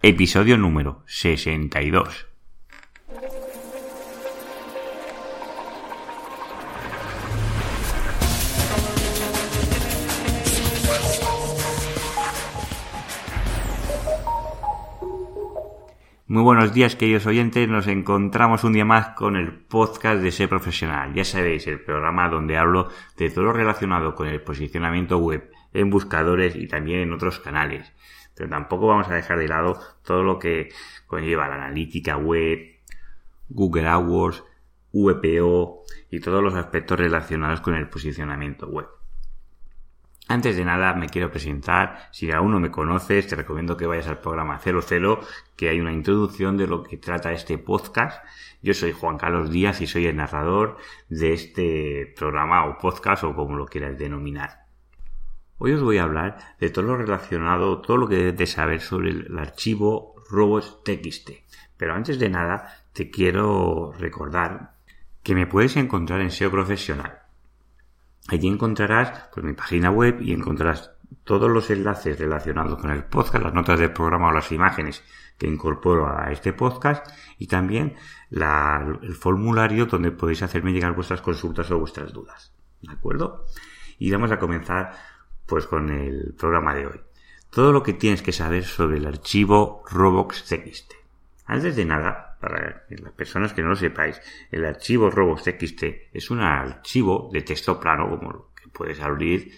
Episodio número 62. Muy buenos días, queridos oyentes. Nos encontramos un día más con el podcast de Ser Profesional. Ya sabéis, el programa donde hablo de todo lo relacionado con el posicionamiento web en buscadores y también en otros canales. Pero tampoco vamos a dejar de lado todo lo que conlleva la analítica web, Google AdWords, VPO y todos los aspectos relacionados con el posicionamiento web. Antes de nada me quiero presentar. Si aún no me conoces, te recomiendo que vayas al programa 00, que hay una introducción de lo que trata este podcast. Yo soy Juan Carlos Díaz y soy el narrador de este programa o podcast o como lo quieras denominar. Hoy os voy a hablar de todo lo relacionado, todo lo que debes de saber sobre el, archivo robots.txt. Pero antes de nada, te quiero recordar que me puedes encontrar en SEO Profesional. Allí encontrarás pues, mi página web y encontrarás todos los enlaces relacionados con el podcast, las notas del programa o las imágenes que incorporo a este podcast y también el formulario donde podéis hacerme llegar vuestras consultas o vuestras dudas. ¿De acuerdo? Y vamos a comenzar pues con el programa de hoy. Todo lo que tienes que saber sobre el archivo robots.txt. Antes de nada, para las personas que no lo sepáis, el archivo robots.txt es un archivo de texto plano como que puedes abrir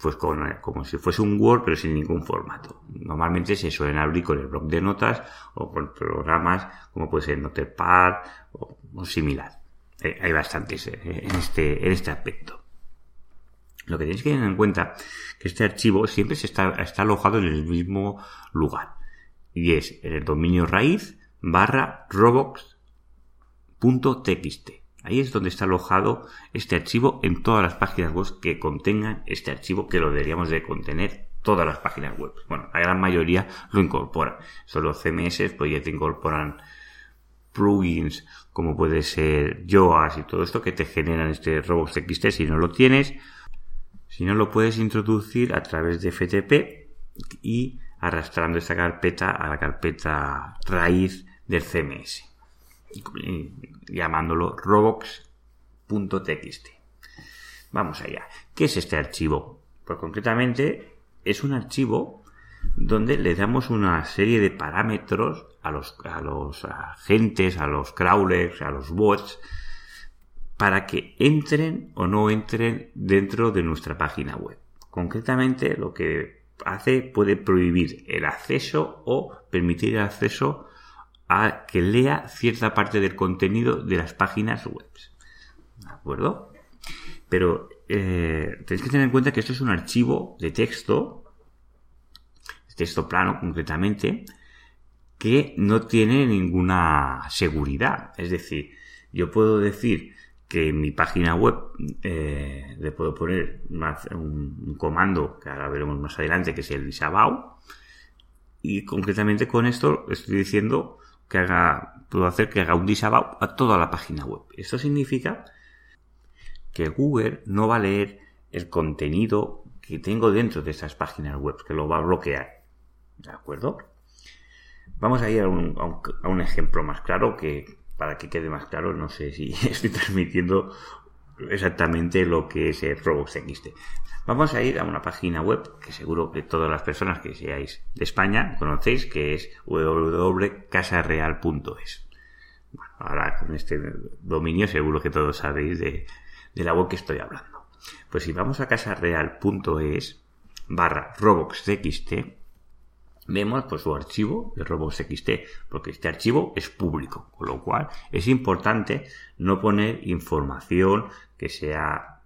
pues con, como si fuese un Word pero sin ningún formato. Normalmente se suelen abrir con el bloc de notas o con programas como puede ser Notepad o, o similar. Eh, hay bastantes eh, en, este, en este aspecto. Lo que tenéis que tener en cuenta que este archivo siempre se está, alojado en el mismo lugar. Y es en el dominio raíz barra robox.txt. Ahí es donde está alojado este archivo en todas las páginas web que contengan este archivo que lo deberíamos de contener todas las páginas web. Bueno, la gran mayoría lo incorporan. Solo CMS pues ya te incorporan plugins como puede ser Yoast y todo esto que te generan este robots.txt si no lo tienes si no, lo puedes introducir a través de FTP y arrastrando esta carpeta a la carpeta raíz del CMS, llamándolo robox.txt. Vamos allá. ¿Qué es este archivo? Pues concretamente es un archivo donde le damos una serie de parámetros a los, a los agentes, a los crawlers, a los bots, para que entren o no entren dentro de nuestra página web. Concretamente, lo que hace puede prohibir el acceso o permitir el acceso a que lea cierta parte del contenido de las páginas web. ¿De acuerdo? Pero eh, tenéis que tener en cuenta que esto es un archivo de texto, texto plano concretamente, que no tiene ninguna seguridad. Es decir, yo puedo decir que en mi página web eh, le puedo poner un, comando que ahora veremos más adelante que es el disavow. Y concretamente con esto estoy diciendo que haga puedo hacer que haga un disavow a toda la página web. Esto significa que Google no va a leer el contenido que tengo dentro de estas páginas web que lo va a bloquear. De acuerdo vamos a ir a un, a un ejemplo más claro que para que quede más claro, no sé si estoy transmitiendo exactamente lo que es el RoboxXT. Vamos a ir a una página web que seguro que todas las personas que seáis de España conocéis, que es www.casareal.es. Bueno, ahora con este dominio seguro que todos sabéis de, de la web que estoy hablando. Pues si vamos a casareal.es barra roboxtxt, vemos pues su archivo de robots.txt, porque este archivo es público, con lo cual es importante no poner información que sea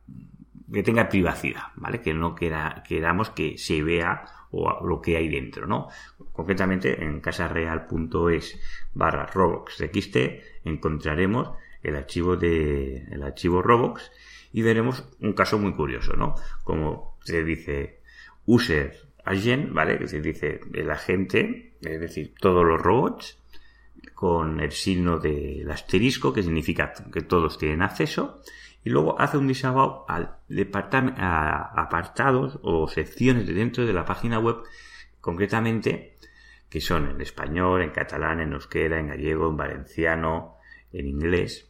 que tenga privacidad, ¿vale? Que no queramos que se vea o lo que hay dentro, ¿no? Concretamente en casareal.es barra robots.txt encontraremos el archivo de el archivo robots y veremos un caso muy curioso, ¿no? Como se dice user agent, ¿vale? Que se dice el agente, es decir, todos los robots, con el signo del asterisco, que significa que todos tienen acceso, y luego hace un disavow al a apartados o secciones de dentro de la página web, concretamente, que son en español, en catalán, en euskera, en gallego, en valenciano, en inglés.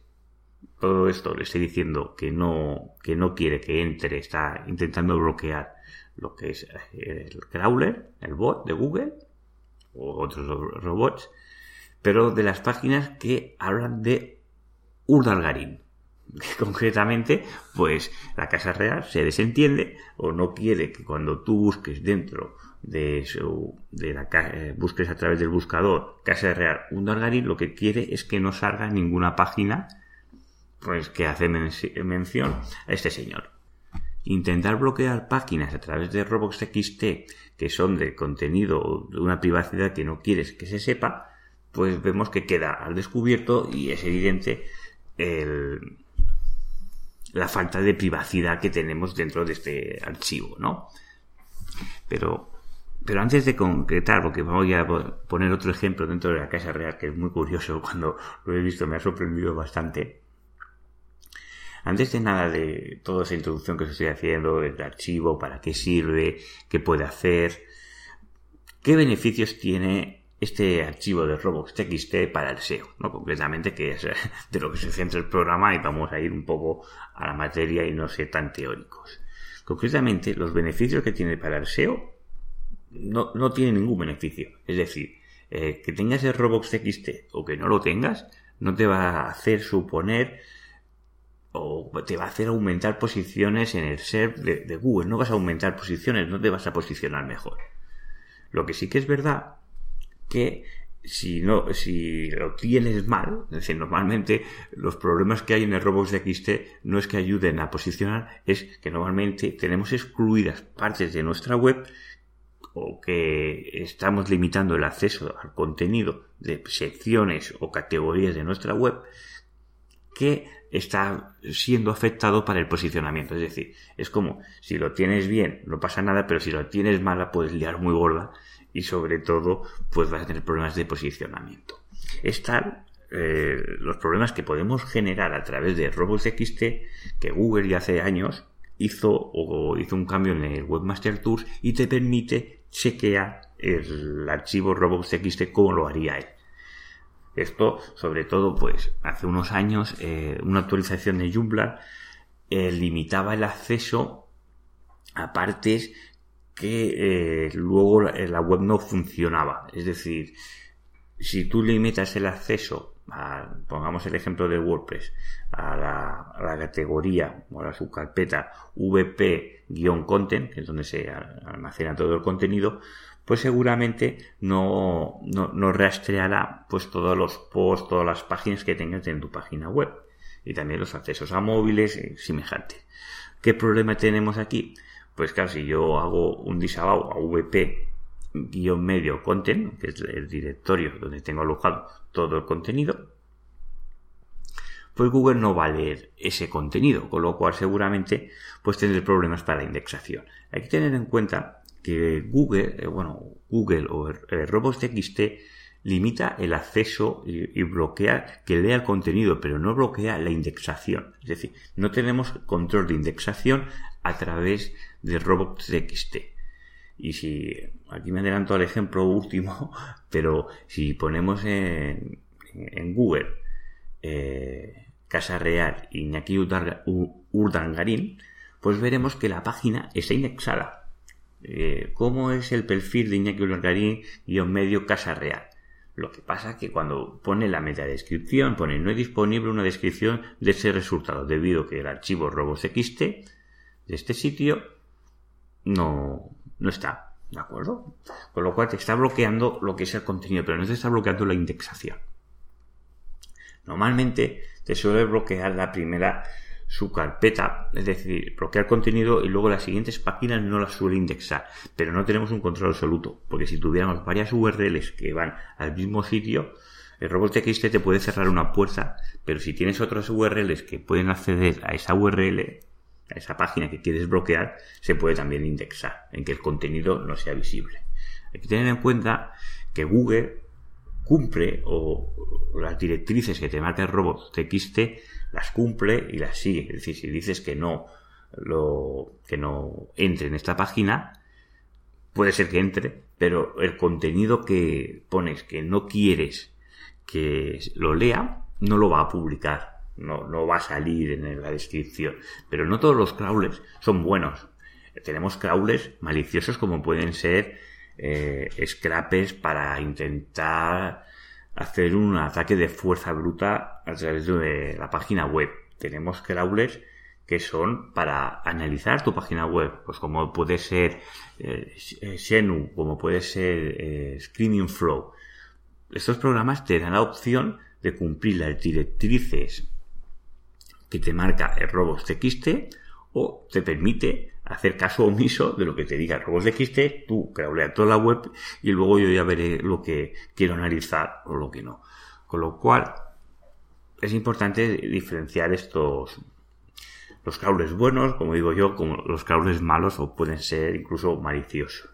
Todo esto le estoy diciendo que no, que no quiere que entre, está intentando bloquear lo que es eh, el crawler, el bot de Google o otros robots, pero de las páginas que hablan de Urdalgarín. Concretamente, pues la Casa Real se desentiende o no quiere que cuando tú busques dentro de, su, de la eh, busques a través del buscador Casa Real Urdalgarín, lo que quiere es que no salga ninguna página pues que hace mención a este señor. Intentar bloquear páginas a través de Robots.txt que son de contenido de una privacidad que no quieres que se sepa, pues vemos que queda al descubierto y es evidente la falta de privacidad que tenemos dentro de este archivo, ¿no? Pero, pero antes de concretar, porque voy a poner otro ejemplo dentro de la Casa Real que es muy curioso, cuando lo he visto me ha sorprendido bastante. Antes de nada de toda esa introducción que os estoy haciendo, el archivo, para qué sirve, qué puede hacer, qué beneficios tiene este archivo de robots.txt para el SEO, ¿no? concretamente que es de lo que se centra el programa y vamos a ir un poco a la materia y no ser tan teóricos. Concretamente, los beneficios que tiene para el SEO no, no tiene ningún beneficio. Es decir, eh, que tengas el robots.txt o que no lo tengas, no te va a hacer suponer o te va a hacer aumentar posiciones en el SERP de, Google. No vas a aumentar posiciones, no te vas a posicionar mejor. Lo que sí que es verdad que si no, si lo tienes mal, es decir, normalmente los problemas que hay en el robots de XT no es que ayuden a posicionar, es que normalmente tenemos excluidas partes de nuestra web o que estamos limitando el acceso al contenido de secciones o categorías de nuestra web que está siendo afectado para el posicionamiento. Es decir, es como si lo tienes bien, no pasa nada, pero si lo tienes mala, puedes liar muy gorda y sobre todo pues vas a tener problemas de posicionamiento. Están eh, los problemas que podemos generar a través de robots.txt que Google ya hace años hizo o hizo un cambio en el Webmaster Tools y te permite chequear el archivo robots.txt como lo haría él. Esto, sobre todo, pues hace unos años, eh, una actualización de Joomla eh, limitaba el acceso a partes que eh, luego la web no funcionaba. Es decir, si tú limitas el acceso, a, pongamos el ejemplo de WordPress, a la, categoría o a la subcarpeta vp-content, que es donde se almacena todo el contenido, pues seguramente no, no, rastreará pues todos los posts, todas las páginas que tengas en tu página web y también los accesos a móviles y semejantes. ¿Qué problema tenemos aquí? Pues claro, si yo hago un disavow a vp-medio content, que es el directorio donde tengo alojado todo el contenido, pues Google no va a leer ese contenido, con lo cual seguramente pues tendré problemas para la indexación. Hay que tener en cuenta que Google, eh, bueno, Google o eh, robots.txt limita el acceso y, bloquea que lea el contenido, pero no bloquea la indexación. Es decir, no tenemos control de indexación a través de robots.txt. Y si, aquí me adelanto al ejemplo último, pero si ponemos en, en Google eh, Casa Real Iñaki Urdangarín, pues veremos que la página está indexada. Eh, ¿Cómo es el perfil de Iñaki Urdangarín guion medio Casa Real? Lo que pasa es que cuando pone la descripción pone no es disponible una descripción de ese resultado, debido a que el archivo robots.txt de este sitio no, no está, ¿de acuerdo? Con lo cual te está bloqueando lo que es el contenido, pero no te está bloqueando la indexación. Normalmente te suele bloquear la primera subcarpeta, es decir, bloquear contenido y luego las siguientes páginas no las suele indexar, pero no tenemos un control absoluto, porque si tuviéramos varias URLs que van al mismo sitio, el robot.txt te puede cerrar una puerta, pero si tienes otras URLs que pueden acceder a esa URL, a esa página que quieres bloquear, se puede también indexar, en que el contenido no sea visible. Hay que tener en cuenta que Google cumple o, las directrices que te marca el robot TXT las cumple y las sigue. Es decir, si dices que no lo que no entre en esta página, puede ser que entre, pero el contenido que pones que no quieres que lo lea, no lo va a publicar. No, no va a salir en la descripción. Pero no todos los crawlers son buenos. Tenemos crawlers maliciosos como pueden ser eh, scrapes para intentar hacer un ataque de fuerza bruta a través de la página web. Tenemos crawlers que son para analizar tu página web, pues como puede ser eh, Xenu, como puede ser eh, Screaming Flow. Estos programas te dan la opción de cumplir las directrices que te marca el robots.txt o te permite hacer caso omiso de lo que te diga el robots.txt, tú crawleas toda la web y luego yo ya veré lo que quiero analizar o lo que no. Con lo cual es importante diferenciar estos los crawlers buenos, como digo yo, como los crawlers malos o pueden ser incluso maliciosos.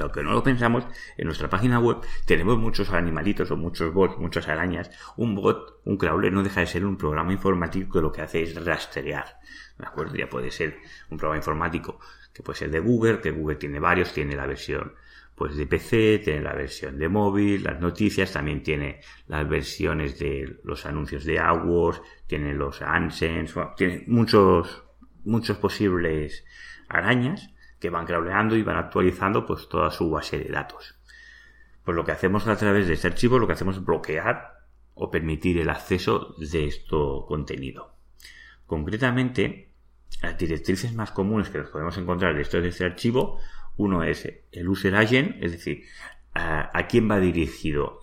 Aunque no lo pensamos, en nuestra página web tenemos muchos animalitos o muchos bots, muchas arañas. Un bot, un crawler, no deja de ser un programa informático que lo que hace es rastrear. ¿De acuerdo? Ya puede ser un programa informático que puede ser de Google, que Google tiene varios, tiene la versión pues de PC, tiene la versión de móvil, las noticias, también tiene las versiones de los anuncios de AdWords, tiene los AdSense, tiene muchos, muchos posibles arañas que van crawleando y van actualizando pues toda su base de datos. Pues lo que hacemos a través de este archivo, lo que hacemos es bloquear o permitir el acceso de este contenido. Concretamente, las directrices más comunes que nos podemos encontrar de esto de este archivo uno es el user agent, es decir, a, quién va dirigido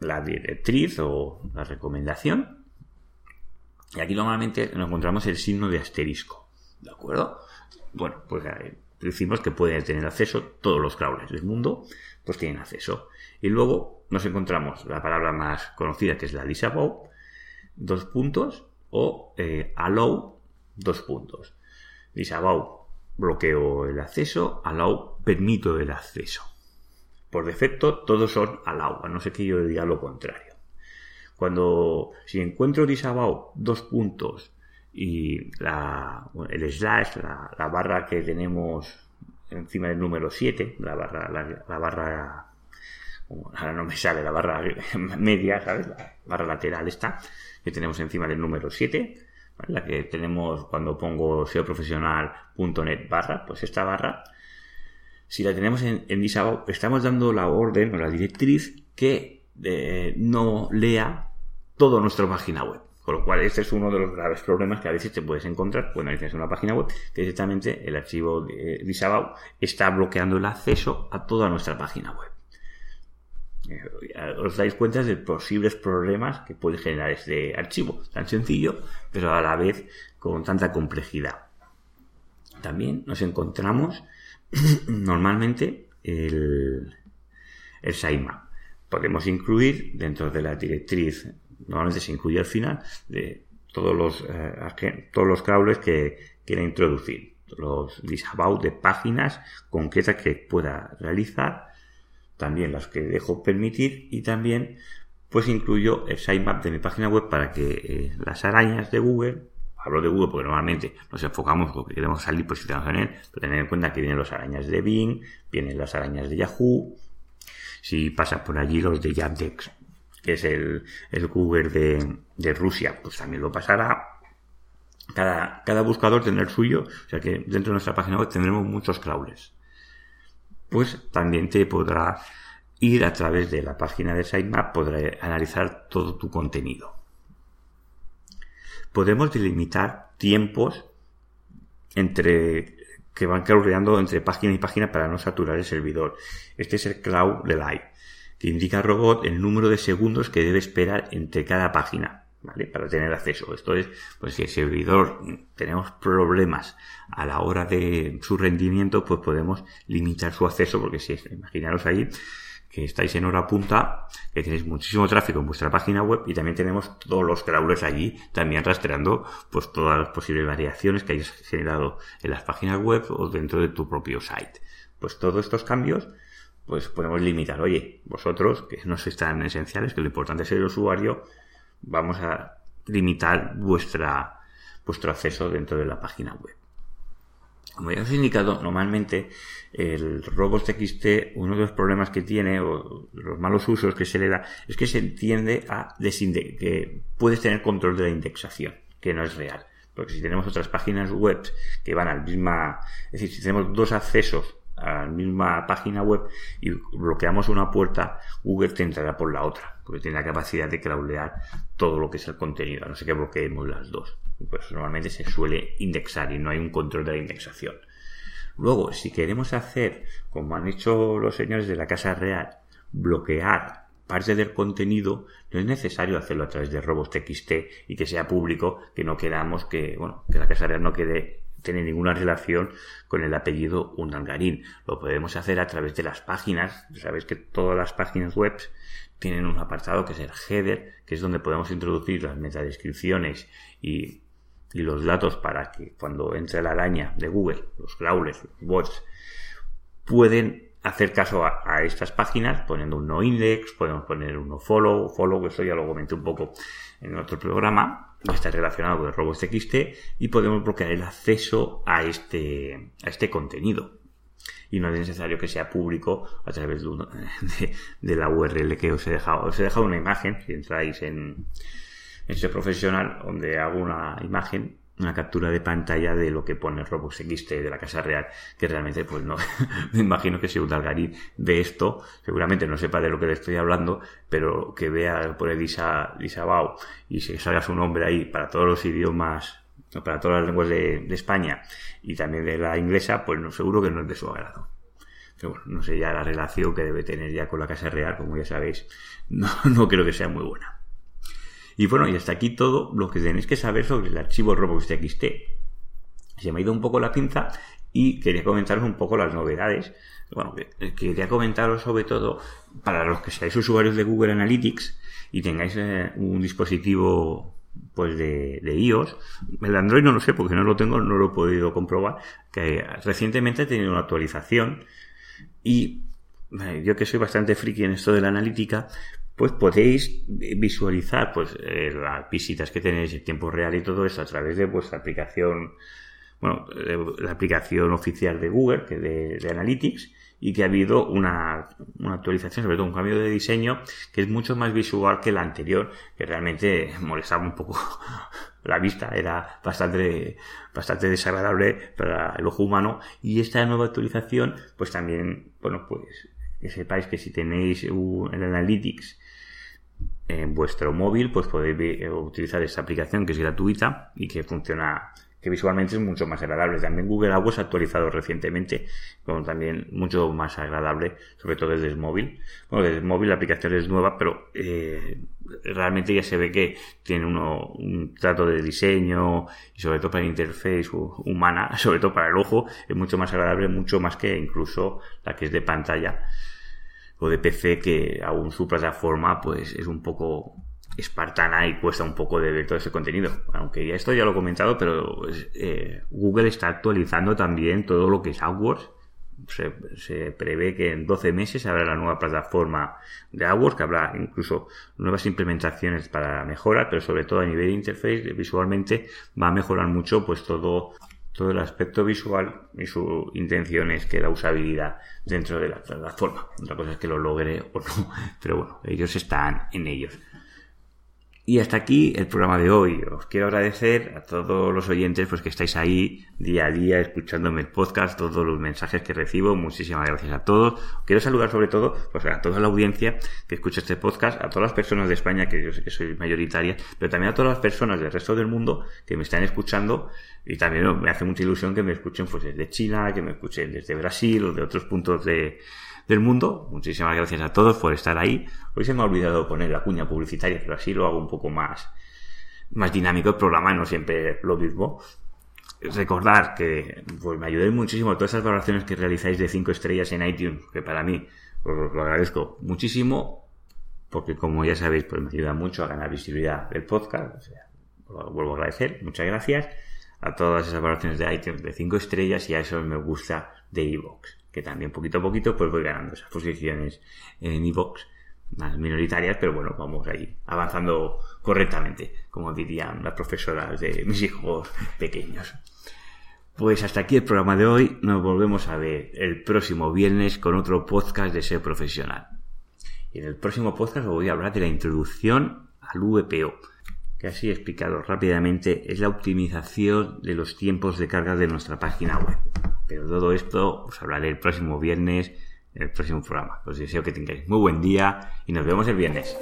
la directriz o la recomendación. Y aquí normalmente nos encontramos el signo de asterisco. ¿De acuerdo? Bueno, pues eh, decimos que pueden tener acceso todos los crawlers del mundo, pues tienen acceso. Y luego nos encontramos la palabra más conocida que es la disavow, dos puntos, o eh, allow, dos puntos. Disavow bloqueo el acceso, allow permito el acceso. Por defecto todos son allow, a no ser que yo diga lo contrario. Cuando si encuentro disavow dos puntos y la, el slash, la, barra que tenemos encima del número 7, la barra, la, barra, ahora no me sale, la barra media, ¿sabes? La barra lateral esta, que tenemos encima del número 7, la que tenemos cuando pongo seoprofesional.net barra, pues esta barra, si la tenemos en, en estamos dando la orden o la directriz que eh, no lea toda nuestra página web. Con lo cual, este es uno de los graves problemas que a veces te puedes encontrar cuando dices una página web, que directamente el archivo de está bloqueando el acceso a toda nuestra página web. Eh, os dais cuenta de posibles problemas que puede generar este archivo, tan sencillo, pero a la vez con tanta complejidad. También nos encontramos normalmente el, el. Podemos incluir dentro de la directriz, normalmente se incluye al final, de todos los, eh, todos los crawlers que quiera introducir, los disavow de páginas concretas que pueda realizar también las que dejo permitir y también pues incluyo el sitemap de mi página web para que eh, las arañas de Google, hablo de Google porque normalmente nos enfocamos porque queremos salir posicionados en él, pero tener en cuenta que vienen las arañas de Bing, vienen las arañas de Yahoo, si pasa por allí los de Yandex, que es el, Google de, de, Rusia, pues también lo pasará. Cada, cada buscador tendrá el suyo, o sea que dentro de nuestra página web tendremos muchos crawlers pues también te podrá ir a través de la página de Sitemap, podrá analizar todo tu contenido. Podemos delimitar tiempos entre que van crawleando entre página y página para no saturar el servidor. Este es el cloud delay, que indica robot el número de segundos que debe esperar entre cada página. Para tener acceso. Esto es, pues si el servidor tenemos problemas a la hora de su rendimiento, pues podemos limitar su acceso, porque si imaginaros ahí que estáis en hora punta, que tenéis muchísimo tráfico en vuestra página web y también tenemos todos los crawlers allí también rastreando pues todas las posibles variaciones que hayas generado en las páginas web o dentro de tu propio site. Pues todos estos cambios pues podemos limitar, oye, vosotros que no sois tan esenciales, que lo importante es el usuario, vamos a limitar vuestra, vuestro acceso dentro de la página web. Como ya os he indicado, normalmente el robots.txt, uno de los problemas que tiene, o los malos usos que se le da, es que se entiende a que puedes tener control de la indexación, que no es real. Porque si tenemos otras páginas web que van al misma, es decir, si tenemos dos accesos a la misma página web y bloqueamos una puerta, Google te entrará por la otra, porque tiene la capacidad de crawlear todo lo que es el contenido, a no ser que bloqueemos las dos. Pues normalmente se suele indexar y no hay un control de la indexación. Luego, si queremos hacer, como han hecho los señores de la Casa Real, bloquear parte del contenido, no es necesario hacerlo a través de robots.txt y que sea público, que no queramos que, bueno, que la Casa Real no quede tiene ninguna relación con el apellido Unangarín. Lo podemos hacer a través de las páginas. Sabéis que todas las páginas web tienen un apartado que es el header, que es donde podemos introducir las metadescripciones y y los datos para que cuando entre la araña de Google, los crawlers, los bots, pueden hacer caso a, estas páginas poniendo un no index, podemos poner un no follow, follow, que eso ya lo comenté un poco en otro programa, que está relacionado con el robots.txt y podemos bloquear el acceso a este, a este contenido. Y no es necesario que sea público a través de, la URL que os he dejado. Os he dejado una imagen, si entráis en, ese profesional donde hago una imagen una captura de pantalla de lo que pone Robux XT de la Casa Real, que realmente, pues no, me imagino que si un Dalgarí ve esto, seguramente no sepa de lo que le estoy hablando, pero que vea por Elisa, Lisa Bau y se salga su nombre ahí para todos los idiomas, para todas las lenguas de, España y también de la inglesa, pues no, seguro que no es de su agrado. No sé ya la relación que debe tener ya con la Casa Real, como ya sabéis, no, no creo que sea muy buena. Y bueno, y hasta aquí todo lo que tenéis que saber sobre el archivo robots.txt. Se me ha ido un poco la pinza y quería comentaros un poco las novedades. Bueno, quería comentaros sobre todo para los que seáis usuarios de Google Analytics y tengáis eh, un dispositivo pues de, de, iOS. El Android no lo sé porque no lo tengo, no lo he podido comprobar. Que recientemente he tenido una actualización y eh, yo que soy bastante friki en esto de la analítica, pues podéis visualizar pues eh, las visitas que tenéis en tiempo real y todo eso a través de vuestra aplicación, bueno, la aplicación oficial de Google, que de, Analytics, y que ha habido una, una, actualización, sobre todo un cambio de diseño que es mucho más visual que la anterior, que realmente molestaba un poco la vista, era bastante, bastante desagradable para el ojo humano, y esta nueva actualización, pues también, bueno, pues que sepáis que si tenéis el Analytics en vuestro móvil, pues podéis eh, utilizar esta aplicación que es gratuita y que funciona, que visualmente es mucho más agradable. También Google Aguas ha actualizado recientemente, como también mucho más agradable, sobre todo desde el móvil. Bueno, desde el móvil la aplicación es nueva, pero eh, realmente ya se ve que tiene uno, un trato de diseño y sobre todo para la interface humana, sobre todo para el ojo, es mucho más agradable, mucho más que incluso la que es de pantalla o de PC que aún su plataforma pues es un poco espartana y cuesta un poco de ver todo ese contenido. Aunque ya esto ya lo he comentado, pero eh, Google está actualizando también todo lo que es AdWords. Se, prevé que en 12 meses habrá la nueva plataforma de AdWords, que habrá incluso nuevas implementaciones para mejora, pero sobre todo a nivel de interface, visualmente va a mejorar mucho pues todo todo el aspecto visual y su intención es que la usabilidad dentro de la plataforma. Otra cosa es que lo logre o no, pero bueno, ellos están en ellos. Y hasta aquí el programa de hoy. Os quiero agradecer a todos los oyentes pues que estáis ahí día a día escuchándome el podcast, todos los mensajes que recibo. Muchísimas gracias a todos. Quiero saludar sobre todo pues a toda la audiencia que escucha este podcast, a todas las personas de España, que yo sé que soy mayoritaria, pero también a todas las personas del resto del mundo que me están escuchando y también me hace mucha ilusión que me escuchen pues desde China, que me escuchen desde Brasil o de otros puntos de, del mundo. Muchísimas gracias a todos por estar ahí. Hoy se me ha olvidado poner la cuña publicitaria, pero así lo hago un poco más, más dinámico el programa, no siempre lo mismo. Recordar que pues, me ayudéis muchísimo todas esas valoraciones que realizáis de 5 estrellas en iTunes, que para mí os lo agradezco muchísimo, porque como ya sabéis, pues me ayuda mucho a ganar visibilidad del podcast. O sea, lo vuelvo a agradecer. Muchas gracias a todas esas valoraciones de iTunes de 5 estrellas y a eso me gusta de iVoox que también poquito a poquito pues voy ganando esas posiciones en iVoox más minoritarias, pero bueno, vamos ahí avanzando correctamente, como dirían las profesoras de mis hijos pequeños. Pues hasta aquí el programa de hoy. Nos volvemos a ver el próximo viernes con otro podcast de ser profesional. Y en el próximo podcast os voy a hablar de la introducción al VPO, que así explicado rápidamente es la optimización de los tiempos de carga de nuestra página web. Pero todo esto os hablaré el próximo viernes en el próximo programa. Os deseo que tengáis muy buen día y nos vemos el viernes.